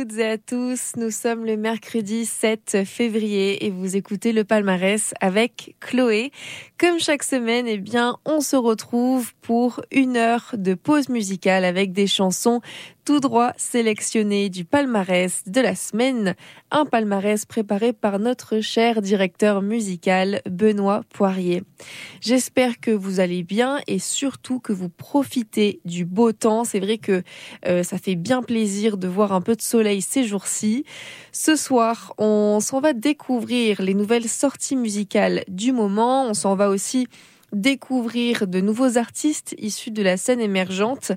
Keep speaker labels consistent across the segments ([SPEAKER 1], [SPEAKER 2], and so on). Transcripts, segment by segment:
[SPEAKER 1] Toutes et à tous. Nous sommes le mercredi 7 février et vous écoutez le palmarès avec Chloé. Comme chaque semaine, eh bien, on se retrouve pour une heure de pause musicale avec des chansons tout droit sélectionné du palmarès de la semaine, un palmarès préparé par notre cher directeur musical Benoît Poirier. J'espère que vous allez bien et surtout que vous profitez du beau temps. C'est vrai que euh, ça fait bien plaisir de voir un peu de soleil ces jours-ci. Ce soir, on s'en va découvrir les nouvelles sorties musicales du moment. On s'en va aussi découvrir de nouveaux artistes issus de la scène émergente.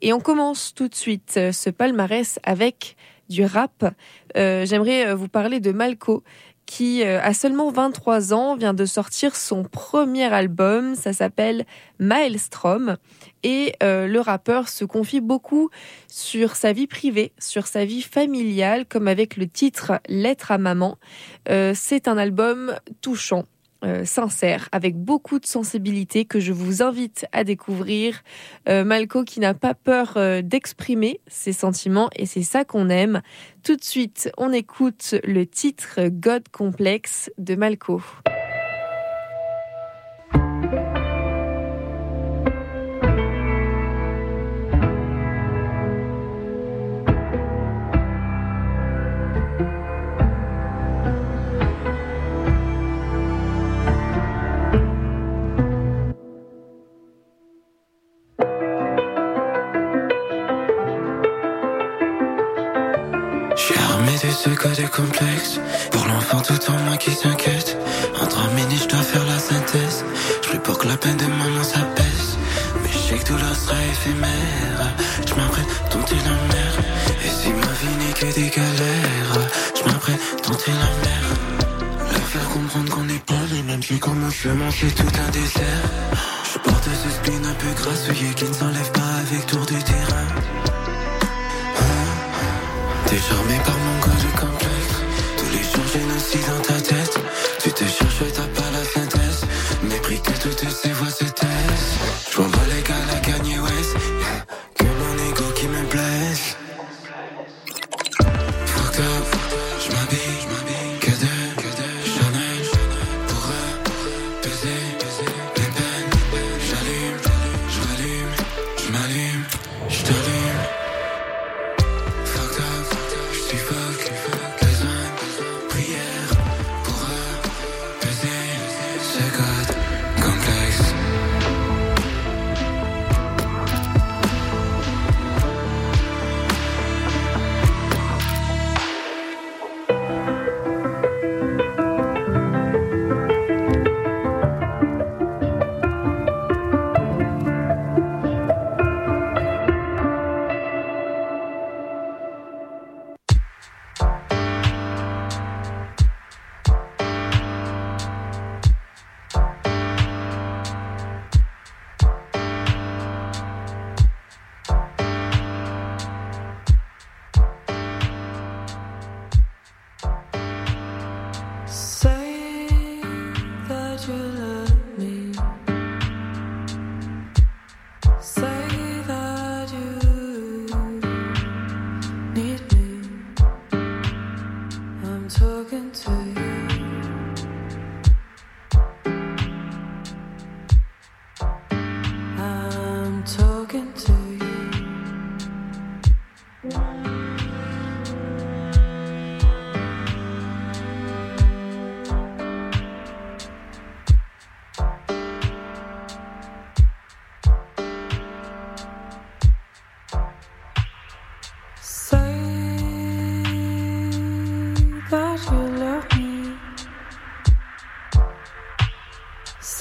[SPEAKER 1] Et on commence tout de suite euh, ce palmarès avec du rap. Euh, j'aimerais euh, vous parler de Malco qui a seulement 23 ans, vient de sortir son premier album, ça s'appelle Maelstrom, et le rappeur se confie beaucoup sur sa vie privée, sur sa vie familiale, comme avec le titre Lettre à maman. c'est un album touchant, euh, sincère, avec beaucoup de sensibilité que je vous invite à découvrir. Euh, Malco qui n'a pas peur euh, d'exprimer ses sentiments et c'est ça qu'on aime. Tout de suite, on écoute le titre God Complex de Malco.
[SPEAKER 2] Ce côté complexe Pour l'enfant tout en moi qui s'inquiète. En trois minutes je dois faire la synthèse. Je pour que la peine de maman s'apaise Mais je sais que tout là sera éphémère. Je m'apprête tenter la mer Et si ma vie n'est que des galères Je m'apprête tenter la mer Leur faire comprendre qu'on n'est pas les mêmes Je comme mon chemin c'est tout un désert. Je porte ce spleen un peu grassouillé Qui ne s'enlève pas avec tour du terrain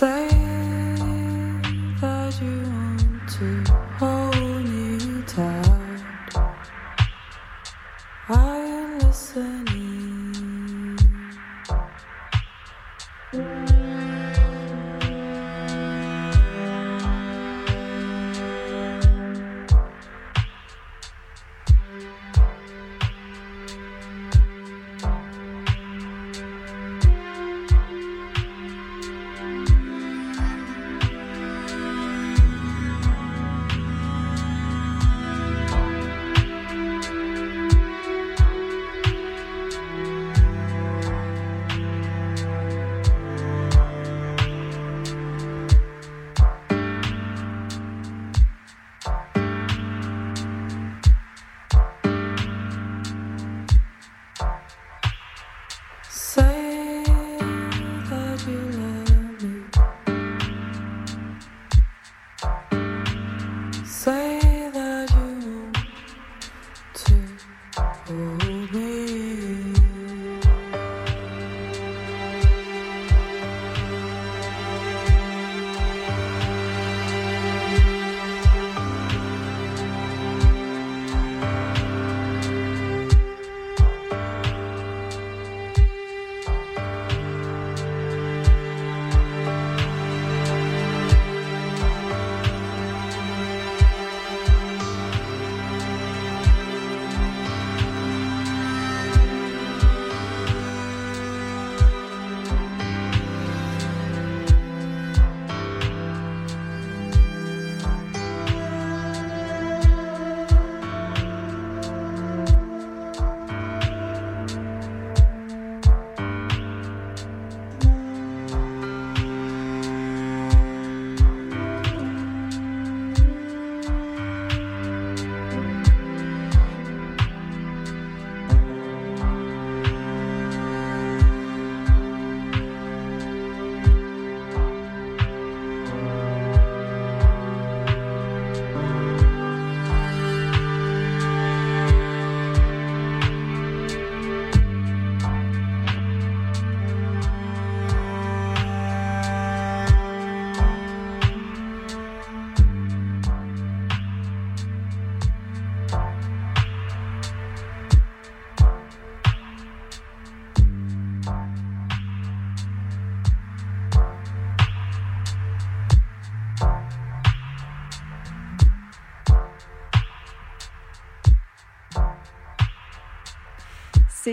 [SPEAKER 3] Say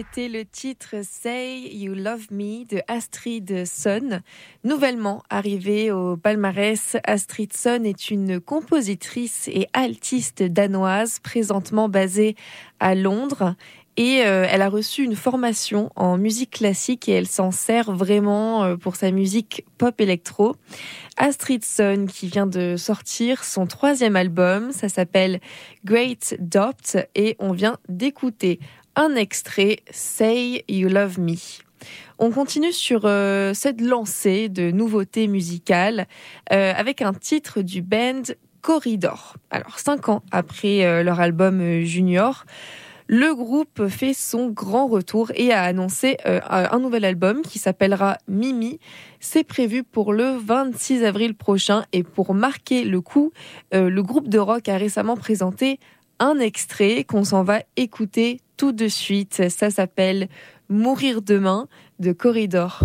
[SPEAKER 1] C'était le titre Say You Love Me de Astrid Son. Nouvellement arrivée au palmarès, Astrid Son est une compositrice et altiste danoise présentement basée à Londres. Et euh, elle a reçu une formation en musique classique et elle s'en sert vraiment euh, pour sa musique pop électro. Astrid Son qui vient de sortir son troisième album, ça s'appelle Great Dopt et on vient d'écouter un extrait Say You Love Me. On continue sur euh, cette lancée de nouveautés musicales euh, avec un titre du band Corridor. Alors cinq ans après euh, leur album Junior, le groupe fait son grand retour et a annoncé un nouvel album qui s'appellera Mimi. C'est prévu pour le 26 avril prochain et pour marquer le coup, le groupe de rock a récemment présenté un extrait qu'on s'en va écouter tout de suite. Ça s'appelle Mourir demain de Corridor.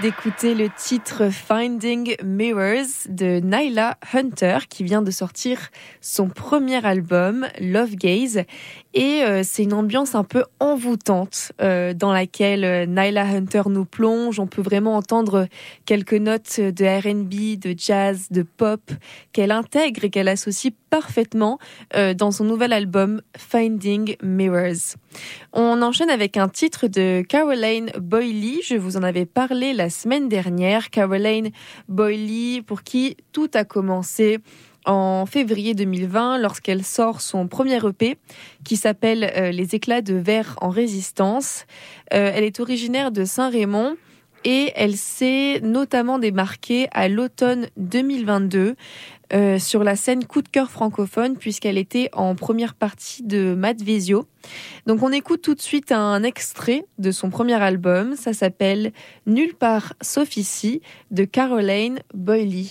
[SPEAKER 1] D'écouter le titre Finding Mirrors de Nyla Hunter qui vient de sortir son premier album Love Gaze et euh, c'est une ambiance un peu envoûtante euh, dans laquelle euh, Nyla Hunter nous plonge. On peut vraiment entendre quelques notes de R&B, de jazz, de pop qu'elle intègre et qu'elle associe parfaitement dans son nouvel album Finding Mirrors. On enchaîne avec un titre de Caroline Boyley. Je vous en avais parlé la semaine dernière. Caroline Boyley, pour qui tout a commencé en février 2020 lorsqu'elle sort son premier EP qui s'appelle euh, Les éclats de verre en résistance. Euh, elle est originaire de Saint-Raymond et elle s'est notamment démarquée à l'automne 2022 euh, sur la scène coup de cœur francophone puisqu'elle était en première partie de Visio. Donc on écoute tout de suite un extrait de son premier album, ça s'appelle Nulle part sauf ici de Caroline Boyley.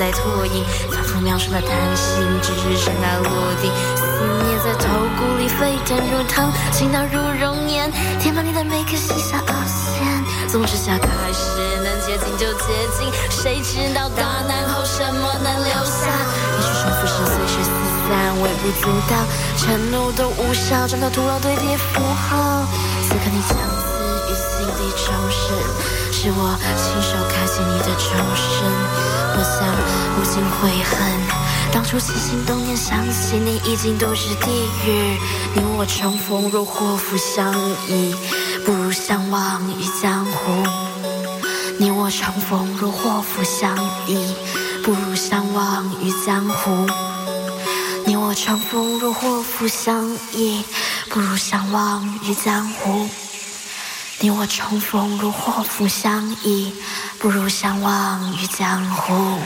[SPEAKER 4] 在拖影，反复描述的贪心，只是尘埃落定。思念在头骨里沸腾如汤，倾倒如熔岩，填满你的每个细小凹陷。纵使下开始，能接近就接近，谁知道大难后什么能留下？也许重复是随时四散，微不足道，承诺都无效，转头徒劳堆叠符号。此刻你将死于心底重生，是我亲手开启你的重生。我想无尽悔恨。当初起心动念，想起你已经都是地狱。你我重逢若祸福相依，不如相忘于江湖。你我重逢若祸福相依，不如相忘于江湖。你我重逢若祸福相依，不如相忘于江湖。你我重逢如祸福相依，不如相忘于江湖。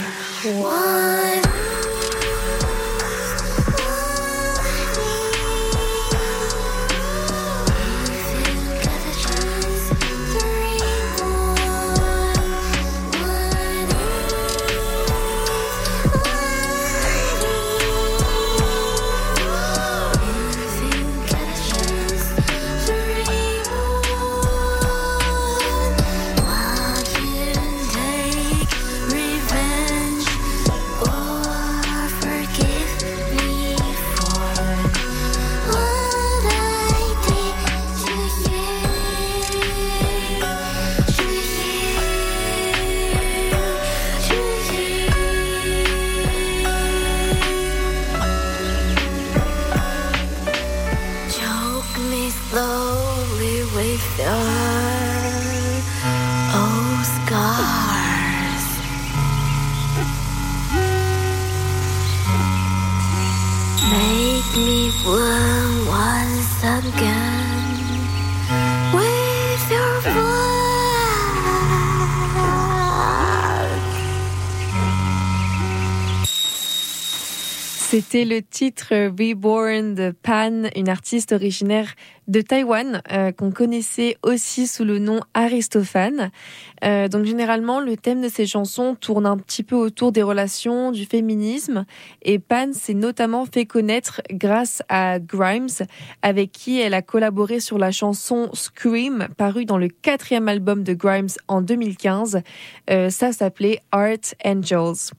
[SPEAKER 1] Le titre Reborn de Pan, une artiste originaire de Taïwan euh, qu'on connaissait aussi sous le nom Aristophane. Euh, donc généralement, le thème de ces chansons tourne un petit peu autour des relations, du féminisme. Et Pan s'est notamment fait connaître grâce à Grimes, avec qui elle a collaboré sur la chanson Scream, parue dans le quatrième album de Grimes en 2015. Euh, ça s'appelait Art Angels.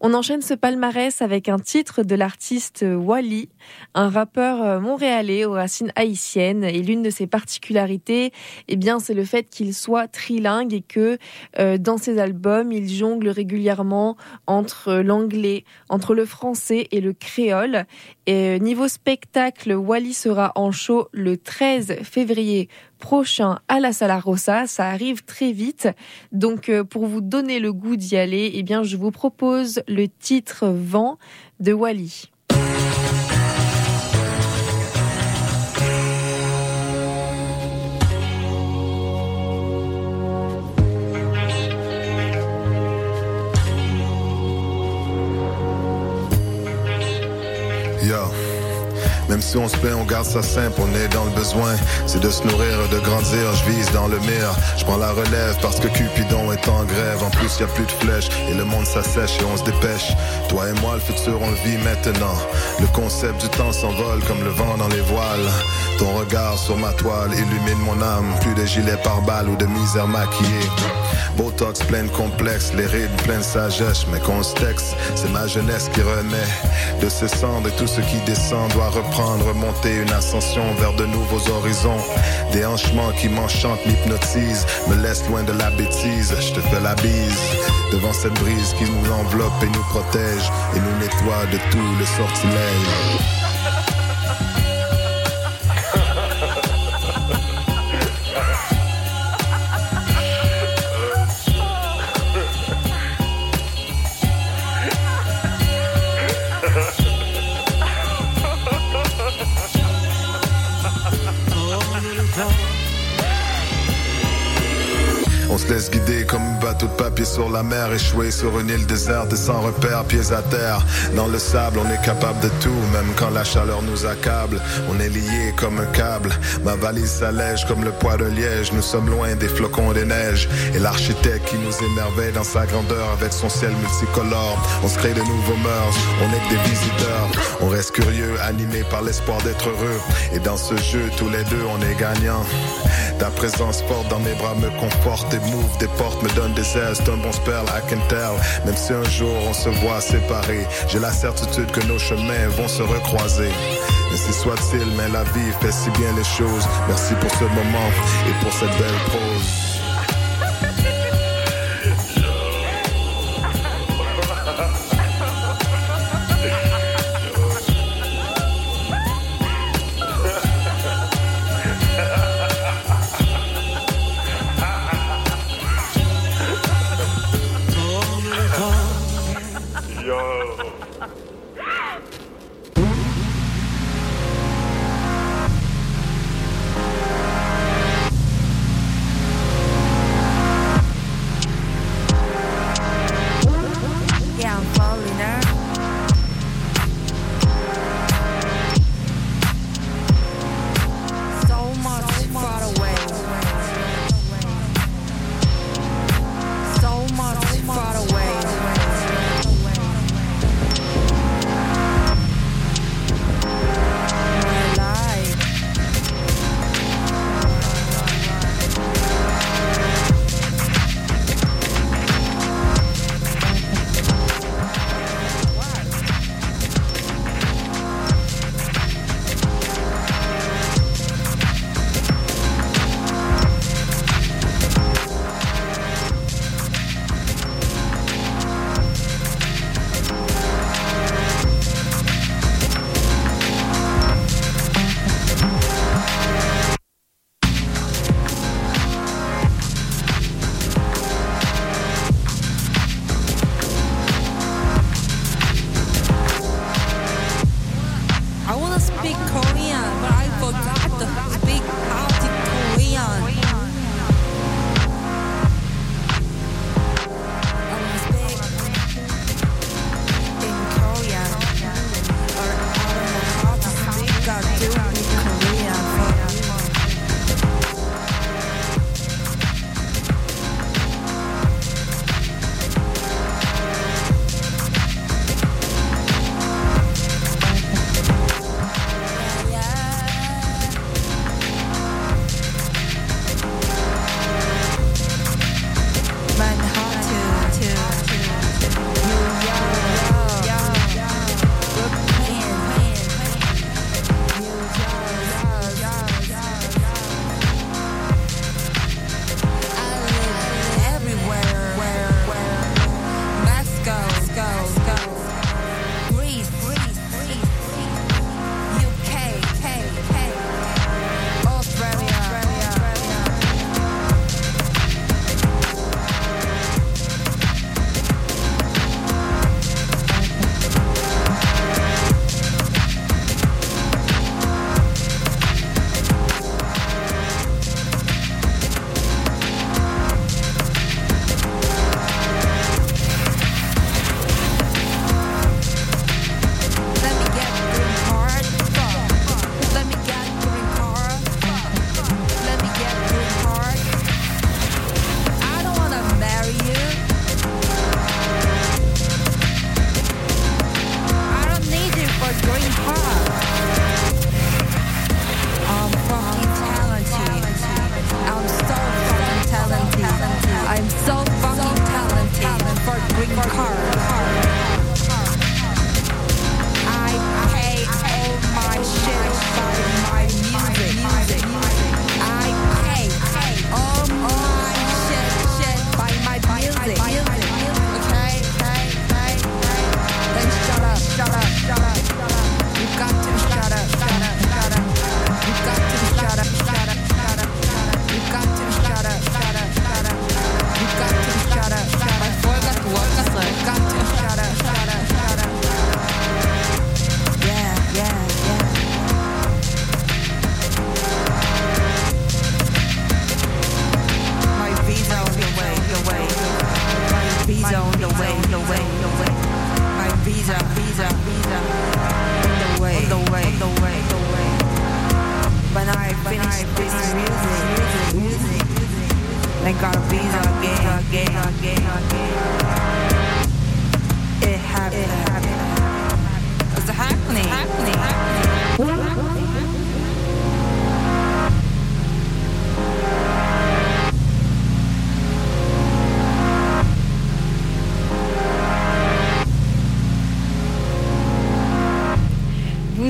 [SPEAKER 1] On enchaîne ce palmarès avec un titre de l'artiste Wally, un rappeur montréalais aux racines haïtiennes et l'une de ses particularités, eh bien, c'est le fait qu'il soit trilingue et que euh, dans ses albums, il jongle régulièrement entre l'anglais, entre le français et le créole. Et euh, niveau spectacle, Wally sera en show le 13 février prochain à la Sala Rossa. Ça arrive très vite. Donc, euh, pour vous donner le goût d'y aller, eh bien, je vous propose le titre Vent de Wally.
[SPEAKER 5] Si on se plaît, on garde ça simple, on est dans le besoin. C'est de se nourrir, de grandir, je vise dans le mire. Je prends la relève parce que Cupidon est en grève. En plus, y a plus de flèches et le monde s'assèche et on se dépêche. Toi et moi, le futur, on le vit maintenant. Le concept du temps s'envole comme le vent dans les voiles. Ton regard sur ma toile illumine mon âme. Plus de gilets par balles ou de misère maquillée. Botox plein de complexes, les rides pleines de sagesse. Mais qu'on se c'est ma jeunesse qui renaît. De ses cendres et tout ce qui descend doit reprendre, remonter une ascension vers de nouveaux horizons. Des hanchements qui m'enchantent, m'hypnotisent, me laissent loin de la bêtise. Je te fais la bise devant cette brise qui nous enveloppe et nous protège et nous nettoie de tous les sortilèges. Se laisse guider comme bateau de papier sur la mer, échoué sur une île déserte et sans repère, pieds à terre. Dans le sable, on est capable de tout, même quand la chaleur nous accable. On est lié comme un câble. Ma valise s'allège comme le poids de liège. Nous sommes loin des flocons des neiges. Et l'architecte qui nous émerveille dans sa grandeur avec son ciel multicolore. On se crée de nouveaux mœurs, on est que des visiteurs. On reste curieux, animé par l'espoir d'être heureux. Et dans ce jeu, tous les deux, on est gagnants. Ta présence forte dans mes bras me conforte et m'ouvre des portes, me donne des. C'est un bon spell, I can. Même si un jour on se voit séparés, j'ai la certitude que nos chemins vont se recroiser. Ainsi soit-il, mais la vie fait si bien les choses. Merci pour ce moment et pour cette belle prose.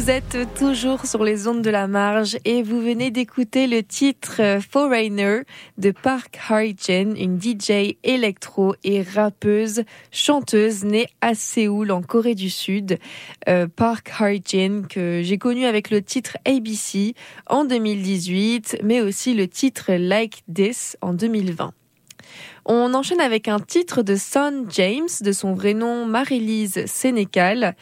[SPEAKER 1] Vous êtes toujours sur les ondes de la marge et vous venez d'écouter le titre Foreigner de Park Hae-jin, une DJ électro et rappeuse, chanteuse née à Séoul en Corée du Sud. Euh, Park Hae-jin que j'ai connu avec le titre ABC en 2018, mais aussi le titre Like This en 2020. On enchaîne avec un titre de Son James, de son vrai nom Marie-Lise Sénécal.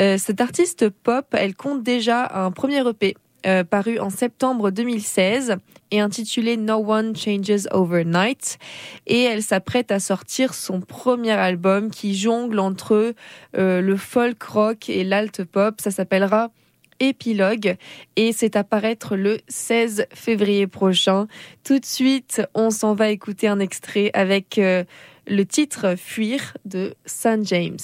[SPEAKER 1] Euh, cette artiste pop, elle compte déjà un premier EP euh, paru en septembre 2016 et intitulé No One Changes Overnight. Et elle s'apprête à sortir son premier album qui jongle entre euh, le folk rock et l'alt pop. Ça s'appellera épilogue et c'est à paraître le 16 février prochain. Tout de suite, on s'en va écouter un extrait avec euh, le titre Fuir de San James.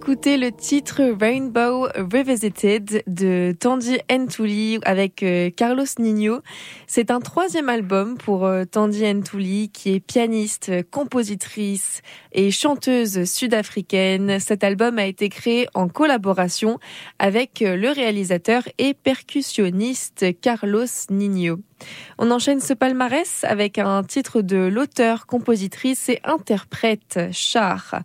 [SPEAKER 1] D'écouter le titre Rainbow Revisited de Tandy Ntuli avec euh, Carlos Nino. C'est un troisième album pour euh, Tandy Ntuli qui est pianiste, compositrice et chanteuse sud-africaine. Cet album a été créé en collaboration avec euh, le réalisateur et percussionniste Carlos Nino. On enchaîne ce palmarès avec un titre de l'auteur, compositrice et interprète Char. Euh,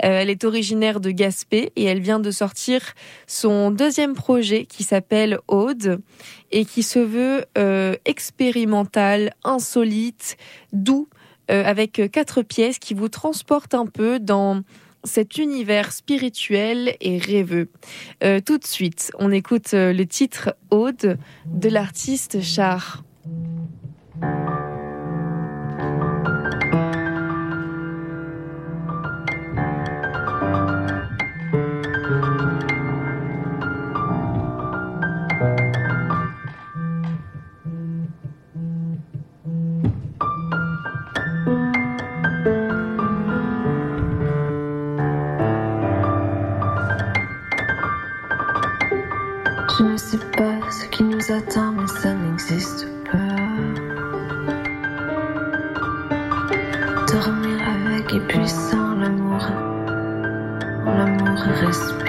[SPEAKER 1] elle est originaire de Gaspé et elle vient de sortir son deuxième projet qui s'appelle Aude et qui se veut euh, expérimental, insolite, doux, euh, avec quatre pièces qui vous transportent un peu dans cet univers spirituel et rêveux. tout de suite, on écoute le titre Aude de l'artiste Char.
[SPEAKER 3] Je ne sais pas ce qui nous attend, mais ça avec et puis sans l'amour, l'amour respire.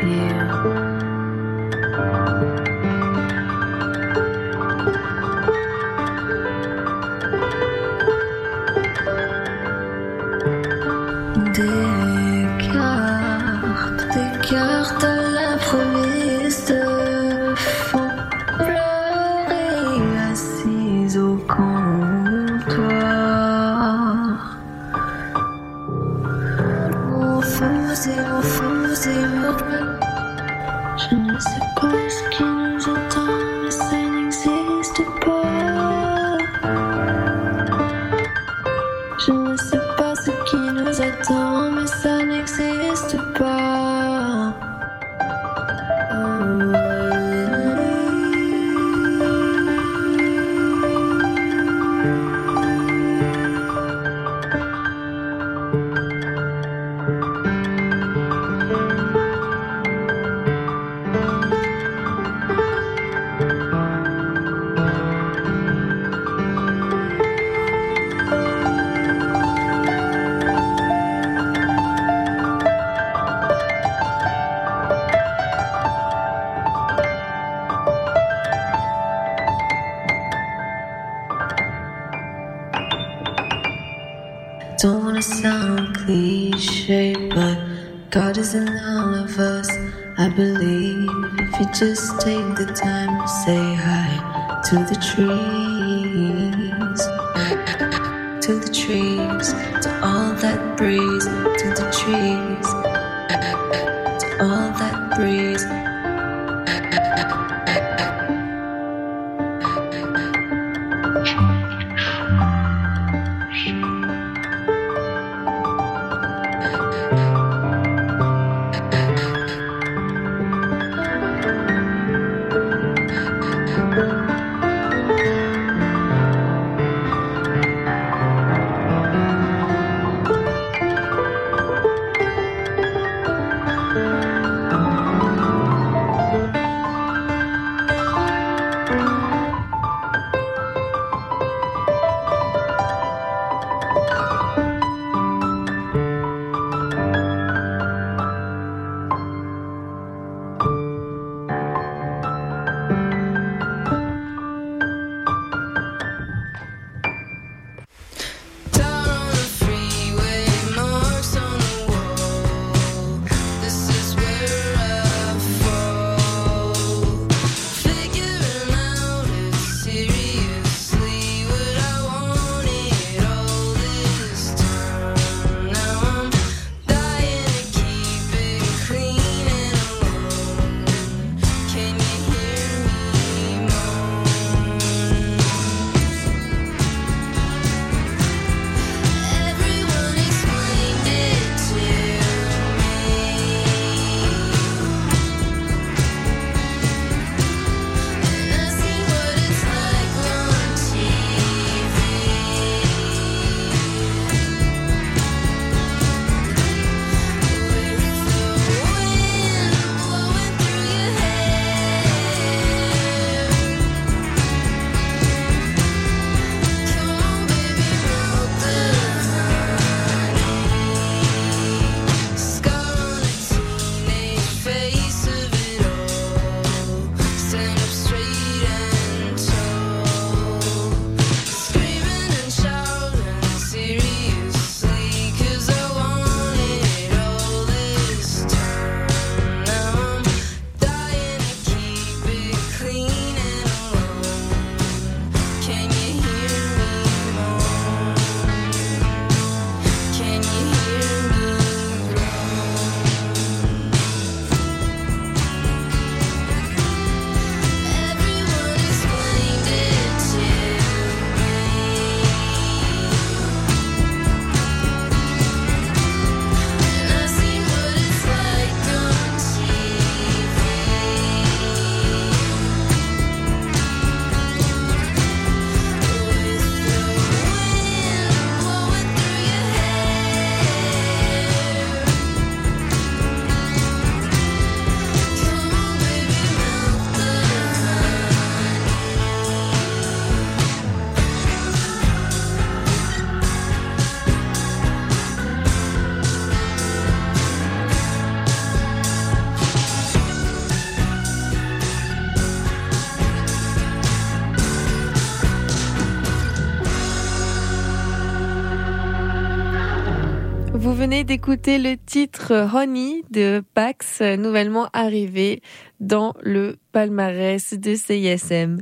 [SPEAKER 1] D'écouter le titre Honey de Pax, nouvellement arrivé dans le palmarès de CISM.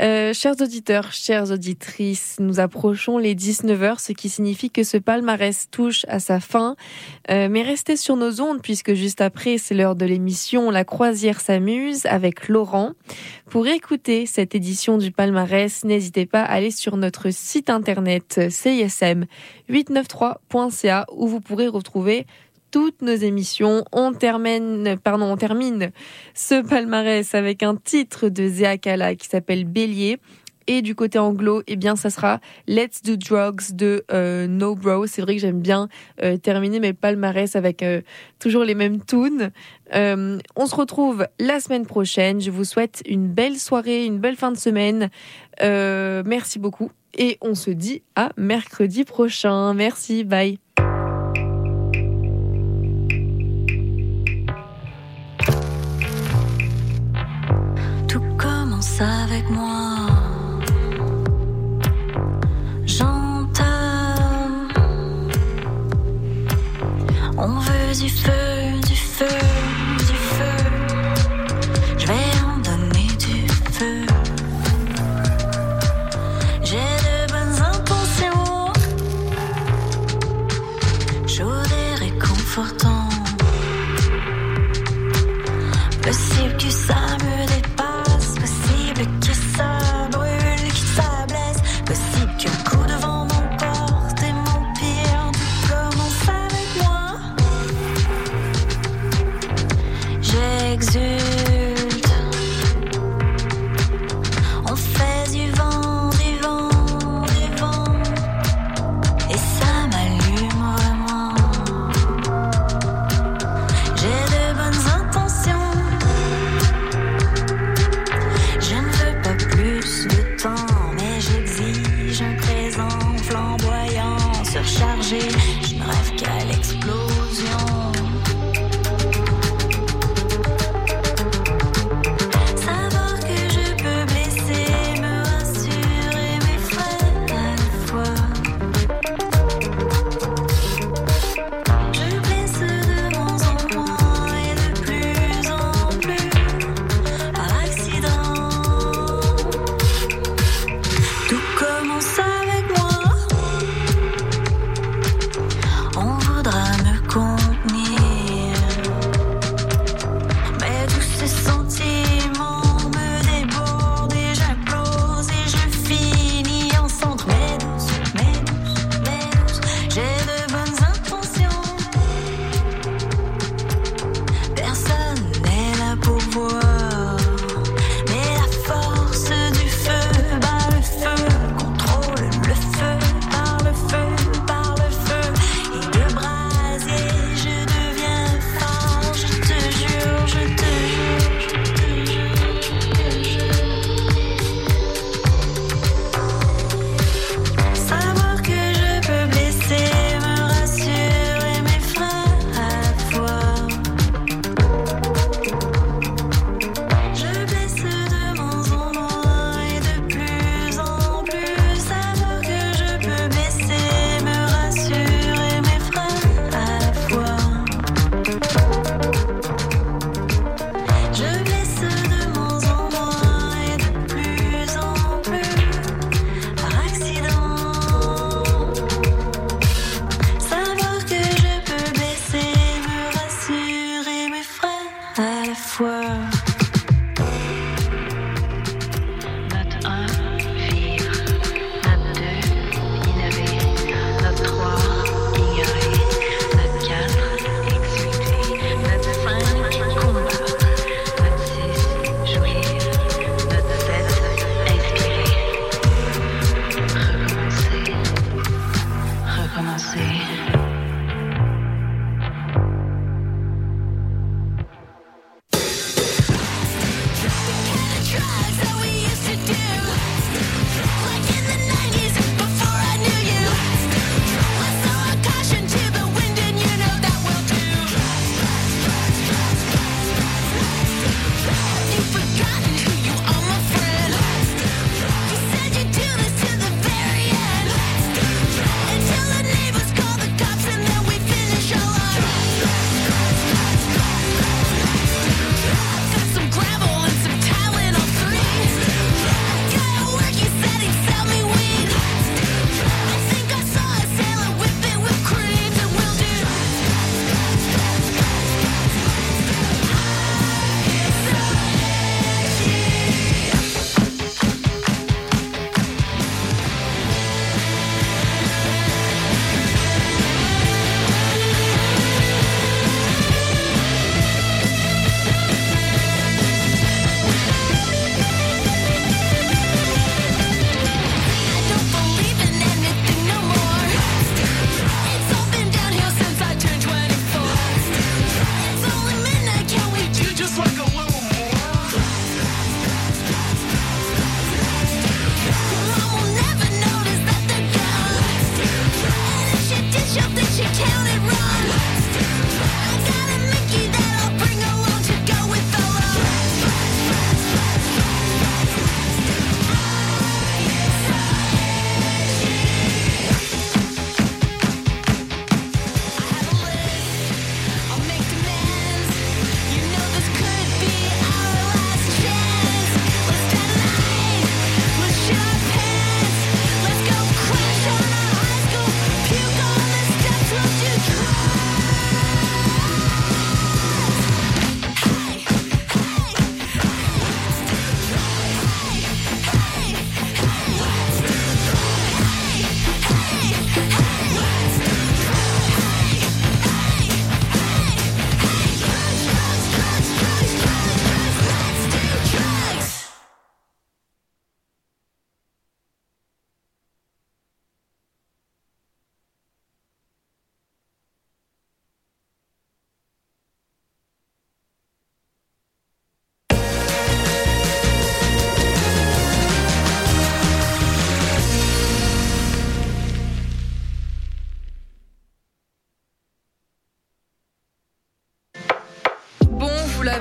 [SPEAKER 1] Euh, chers auditeurs, chères auditrices, nous approchons les 19h, ce qui signifie que ce palmarès touche à sa fin. Euh, mais restez sur nos ondes puisque juste après, c'est l'heure de l'émission La croisière s'amuse avec Laurent. Pour écouter cette édition du palmarès, n'hésitez pas à aller sur notre site internet cism893.ca où vous pourrez retrouver toutes nos émissions. On termine, pardon, on termine ce palmarès avec un titre de Zéa Kala qui s'appelle Bélier. Et du côté anglo, eh bien, ça sera Let's Do Drugs de euh, No Bro. C'est vrai que j'aime bien euh, terminer mes palmarès avec euh, toujours les mêmes tunes. on se retrouve la semaine prochaine. Je vous souhaite une belle soirée, une belle fin de semaine. merci beaucoup. Et on se dit à mercredi prochain. Merci, bye.
[SPEAKER 4] Avec moi. J'entends. On veut du feu.